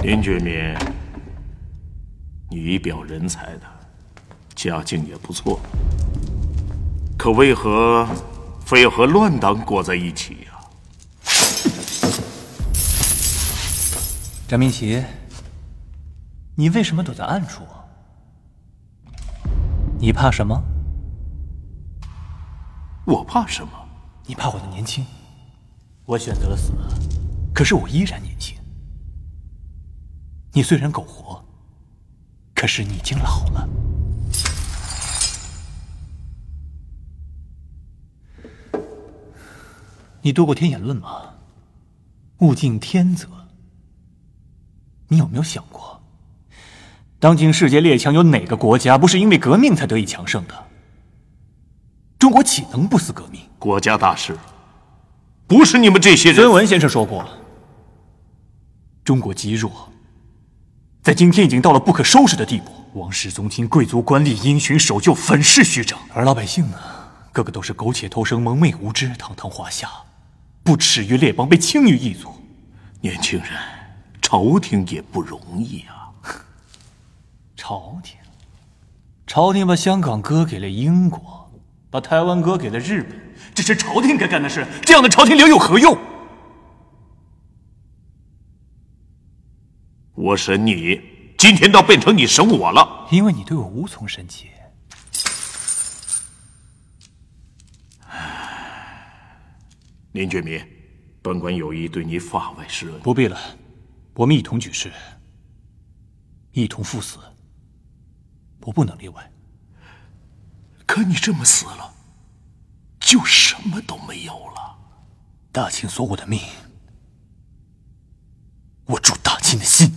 林觉民，你一表人才的，家境也不错，可为何非要和乱党裹在一起呀？张明奇，你为什么躲在暗处？你怕什么？我怕什么？你怕我的年轻。我选择了死，可是我依然年轻。你虽然苟活，可是你已经老了。你读过《天演论》吗？物竞天择。你有没有想过，当今世界列强有哪个国家不是因为革命才得以强盛的？中国岂能不思革命？国家大事，不是你们这些人。孙文先生说过，中国极弱，在今天已经到了不可收拾的地步。王室宗亲、贵族官吏因循守旧，粉饰虚张，而老百姓呢，个个都是苟且偷生、蒙昧无知、堂堂华夏，不耻于列邦，被轻于异族。年轻人，朝廷也不容易啊。朝廷，朝廷把香港割给了英国，把台湾割给了日本，这是朝廷该干的事。这样的朝廷留有何用？我审你，今天倒变成你审我了。因为你对我无从审起。林觉民，本官有意对你法外施恩。不必了，我们一同举事，一同赴死，我不能例外。可你这么死了，就什么都没有了。大清索我的命，我助大清的心。